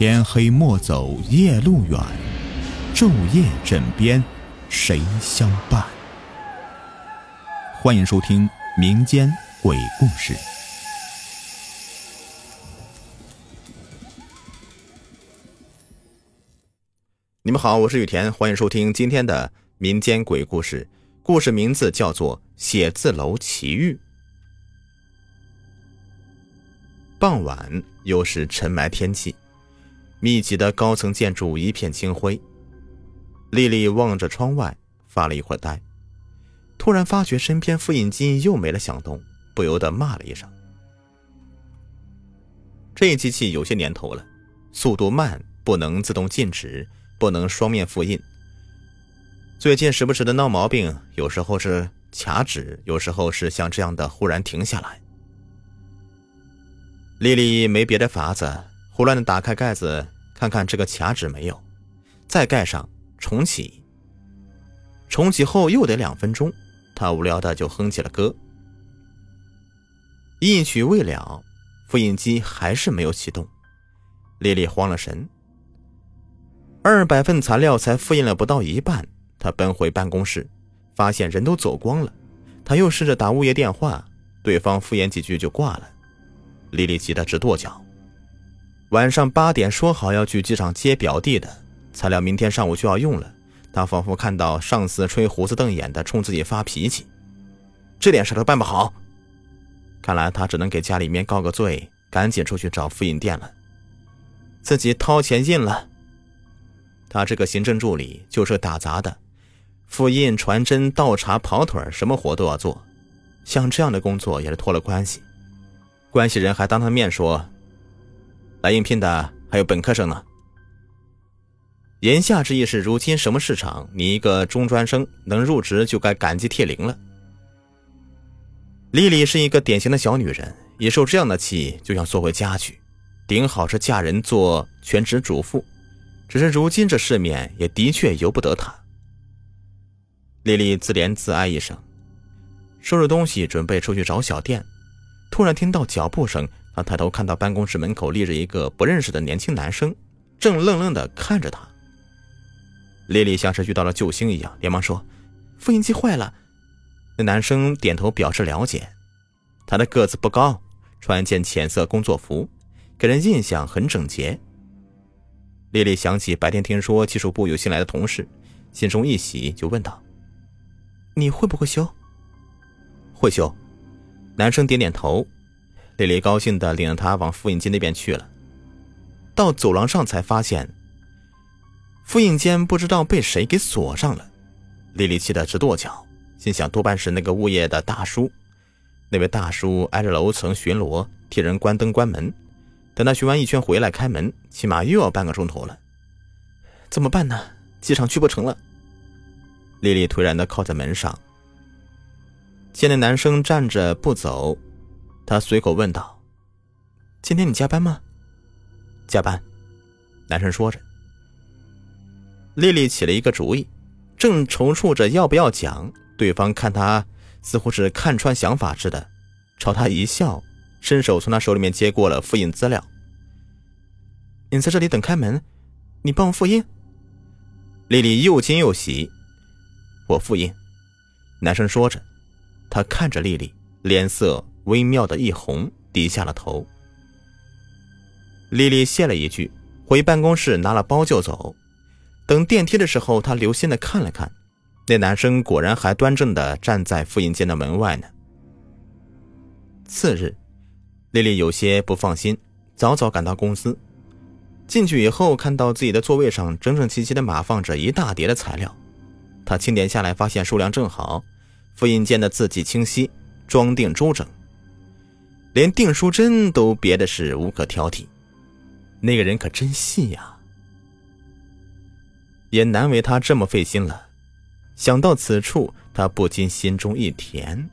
天黑莫走夜路远，昼夜枕边谁相伴？欢迎收听民间鬼故事。你们好，我是雨田，欢迎收听今天的民间鬼故事。故事名字叫做《写字楼奇遇》。傍晚，又是尘霾天气。密集的高层建筑一片青灰。丽丽望着窗外，发了一会儿呆，突然发觉身边复印机又没了响动，不由得骂了一声：“这机器有些年头了，速度慢，不能自动静止，不能双面复印。最近时不时的闹毛病，有时候是卡纸，有时候是像这样的忽然停下来。”丽丽没别的法子。胡乱的打开盖子，看看这个卡纸没有，再盖上重启。重启后又得两分钟，他无聊的就哼起了歌。一曲未了，复印机还是没有启动，丽丽慌了神。二百份材料才复印了不到一半，他奔回办公室，发现人都走光了。他又试着打物业电话，对方敷衍几句就挂了。丽丽急得直跺脚。晚上八点说好要去机场接表弟的材料，明天上午就要用了。他仿佛看到上司吹胡子瞪眼的冲自己发脾气，这点事都办不好。看来他只能给家里面告个罪，赶紧出去找复印店了。自己掏钱印了。他这个行政助理就是打杂的，复印、传真、倒茶、跑腿什么活都要做。像这样的工作也是托了关系，关系人还当他面说。来应聘的还有本科生呢。言下之意是，如今什么市场，你一个中专生能入职就该感激涕零了。丽丽是一个典型的小女人，一受这样的气就想缩回家去，顶好是嫁人做全职主妇。只是如今这世面也的确由不得她。丽丽自怜自哀一声，收拾东西准备出去找小店，突然听到脚步声。他抬头看到办公室门口立着一个不认识的年轻男生，正愣愣地看着他。丽丽像是遇到了救星一样，连忙说：“复印机坏了。”那男生点头表示了解。他的个子不高，穿件浅色工作服，给人印象很整洁。丽丽想起白天听说技术部有新来的同事，心中一喜，就问道：“你会不会修？”“会修。”男生点点头。丽丽高兴的领着他往复印机那边去了。到走廊上才发现，复印间不知道被谁给锁上了。丽丽气得直跺脚，心想多半是那个物业的大叔。那位大叔挨着楼层巡逻，替人关灯关门。等他巡完一圈回来开门，起码又要半个钟头了。怎么办呢？机场去不成了。丽丽颓然的靠在门上，见那男生站着不走。他随口问道：“今天你加班吗？”“加班。”男生说着。丽丽起了一个主意，正踌躇着要不要讲，对方看他似乎是看穿想法似的，朝他一笑，伸手从他手里面接过了复印资料。“你在这里等开门，你帮我复印。”丽丽又惊又喜，“我复印。”男生说着，他看着丽丽，脸色。微妙的一红，低下了头。丽丽谢了一句，回办公室拿了包就走。等电梯的时候，她留心的看了看，那男生果然还端正的站在复印间的门外呢。次日，丽丽有些不放心，早早赶到公司。进去以后，看到自己的座位上整整齐齐的码放着一大叠的材料，她清点下来，发现数量正好，复印间的字迹清晰，装订周整。连订书针都别的是无可挑剔，那个人可真细呀，也难为他这么费心了。想到此处，他不禁心中一甜。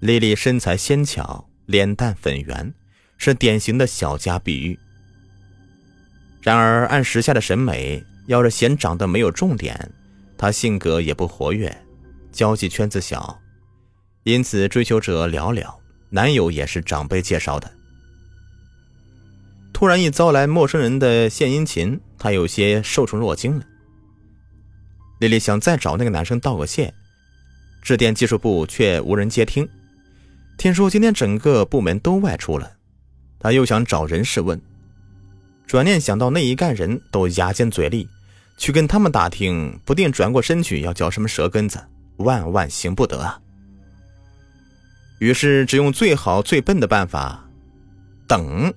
丽丽身材纤巧，脸蛋粉圆，是典型的小家碧玉。然而按时下的审美，要是嫌长得没有重点，她性格也不活跃，交际圈子小。因此，追求者寥寥，男友也是长辈介绍的。突然一遭来陌生人的献殷勤，她有些受宠若惊了。丽丽想再找那个男生道个谢，致电技术部却无人接听。听说今天整个部门都外出了，她又想找人事问，转念想到那一干人都牙尖嘴利，去跟他们打听，不定转过身去要嚼什么舌根子，万万行不得啊！于是只用最好最笨的办法，等。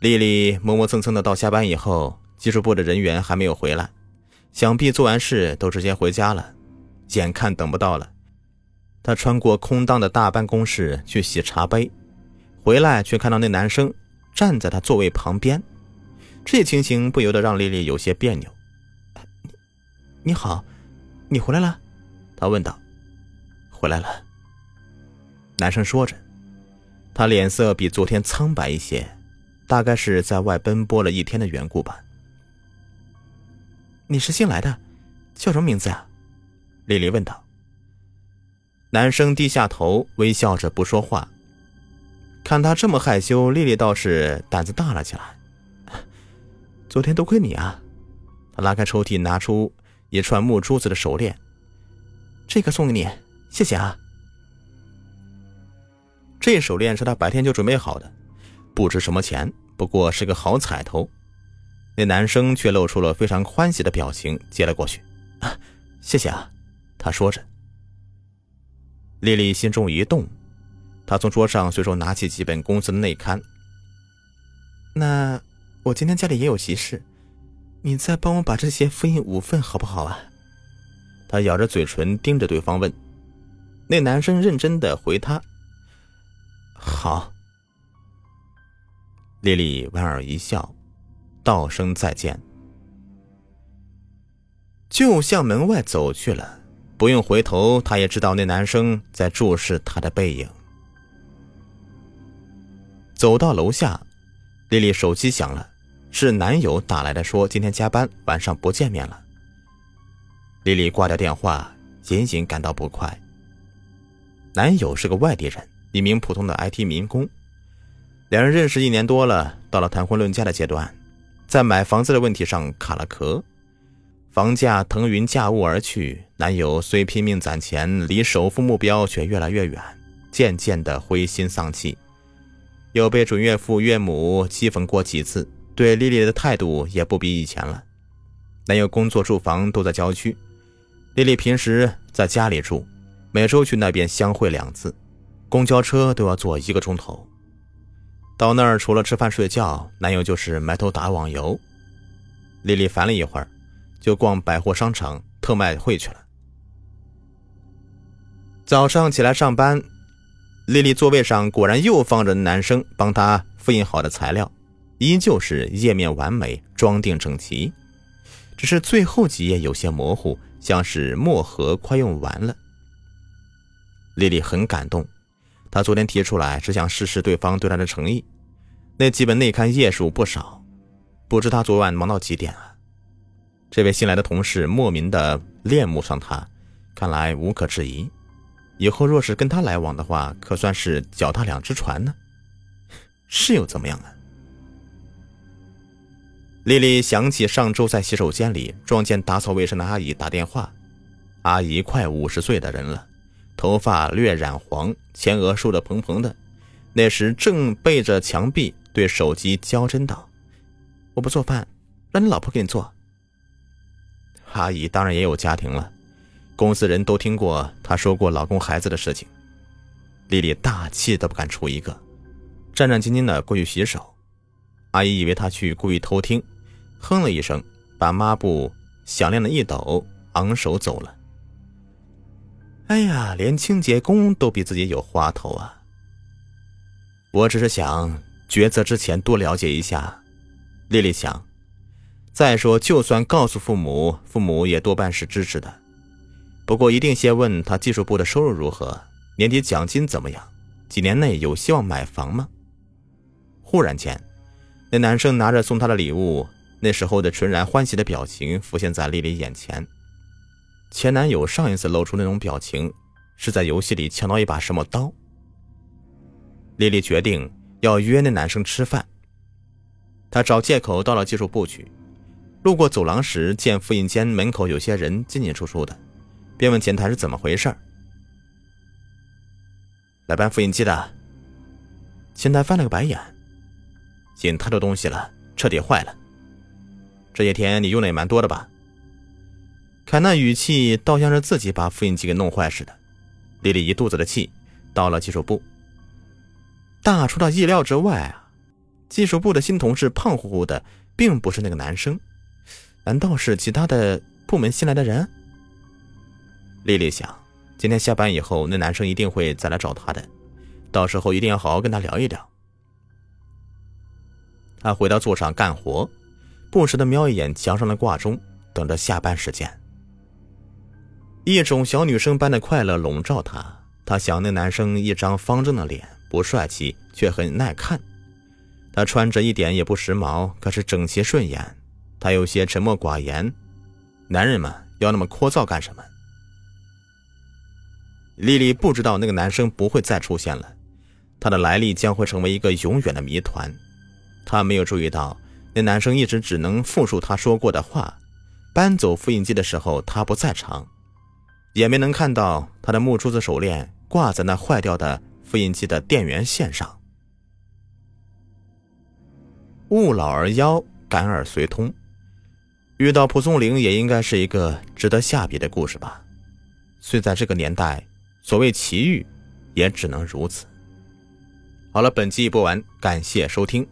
丽丽磨磨蹭蹭的到下班以后，技术部的人员还没有回来。想必做完事都直接回家了，眼看等不到了，他穿过空荡的大办公室去洗茶杯，回来却看到那男生站在他座位旁边，这情形不由得让丽丽有些别扭。你你好，你回来了？他问道。回来了。男生说着，他脸色比昨天苍白一些，大概是在外奔波了一天的缘故吧。你是新来的，叫什么名字呀？丽丽问道。男生低下头，微笑着不说话。看他这么害羞，丽丽倒是胆子大了起来。昨天多亏你啊！他拉开抽屉，拿出一串木珠子的手链，这个送给你，谢谢啊。这手链是他白天就准备好的，不值什么钱，不过是个好彩头。那男生却露出了非常欢喜的表情，接了过去。啊，谢谢啊，他说着。丽丽心中一动，她从桌上随手拿起几本公司的内刊。那我今天家里也有急事，你再帮我把这些复印五份好不好啊？她咬着嘴唇盯着对方问。那男生认真的回他：“好。”丽丽莞尔一笑。道声再见，就向门外走去了。不用回头，他也知道那男生在注视他的背影。走到楼下，丽丽手机响了，是男友打来的，说今天加班，晚上不见面了。丽丽挂掉电话，隐隐感到不快。男友是个外地人，一名普通的 IT 民工，两人认识一年多了，到了谈婚论嫁的阶段。在买房子的问题上卡了壳，房价腾云驾雾而去。男友虽拼命攒钱，离首付目标却越来越远，渐渐的灰心丧气。又被准岳父岳母讥讽过几次，对丽丽的态度也不比以前了。男友工作住房都在郊区，丽丽平时在家里住，每周去那边相会两次，公交车都要坐一个钟头。到那儿除了吃饭睡觉，男友就是埋头打网游。丽丽烦了一会儿，就逛百货商场、特卖会去了。早上起来上班，丽丽座位上果然又放着男生帮她复印好的材料，依旧是页面完美、装订整齐，只是最后几页有些模糊，像是墨盒快用完了。丽丽很感动。他昨天提出来，只想试试对方对他的诚意。那几本内刊页数不少，不知他昨晚忙到几点啊？这位新来的同事莫名的恋慕上他，看来无可置疑。以后若是跟他来往的话，可算是脚踏两只船呢。是又怎么样啊？丽丽想起上周在洗手间里撞见打扫卫生的阿姨打电话，阿姨快五十岁的人了。头发略染黄，前额竖得蓬蓬的。那时正背着墙壁对手机娇嗔道：“我不做饭，让你老婆给你做。”阿姨当然也有家庭了，公司人都听过她说过老公孩子的事情。丽丽大气都不敢出一个，战战兢兢的过去洗手。阿姨以为她去故意偷听，哼了一声，把抹布响亮的一抖，昂首走了。哎呀，连清洁工都比自己有花头啊！我只是想抉择之前多了解一下。丽丽想，再说就算告诉父母，父母也多半是支持的。不过一定先问他技术部的收入如何，年底奖金怎么样，几年内有希望买房吗？忽然间，那男生拿着送他的礼物，那时候的纯然欢喜的表情浮现在丽丽眼前。前男友上一次露出那种表情，是在游戏里抢到一把什么刀。丽丽决定要约那男生吃饭，她找借口到了技术部去。路过走廊时，见复印间门口有些人进进出出的，便问前台是怎么回事来搬复印机的。前台翻了个白眼：“进太多东西了，彻底坏了。这些天你用的也蛮多的吧？”看那语气，倒像是自己把复印机给弄坏似的。丽丽一肚子的气，到了技术部。大出她意料之外啊！技术部的新同事胖乎乎的，并不是那个男生，难道是其他的部门新来的人？丽丽想，今天下班以后，那男生一定会再来找她的，到时候一定要好好跟他聊一聊。她回到座上干活，不时的瞄一眼墙上的挂钟，等着下班时间。一种小女生般的快乐笼罩她。她想，那男生一张方正的脸，不帅气，却很耐看。他穿着一点也不时髦，可是整齐顺眼。他有些沉默寡言。男人们要那么聒噪干什么？丽丽不知道那个男生不会再出现了，他的来历将会成为一个永远的谜团。她没有注意到，那男生一直只能复述他说过的话。搬走复印机的时候，他不在场。也没能看到他的木珠子手链挂在那坏掉的复印机的电源线上。勿老而妖，感而随通。遇到蒲松龄也应该是一个值得下笔的故事吧？虽在这个年代，所谓奇遇，也只能如此。好了，本集已播完，感谢收听。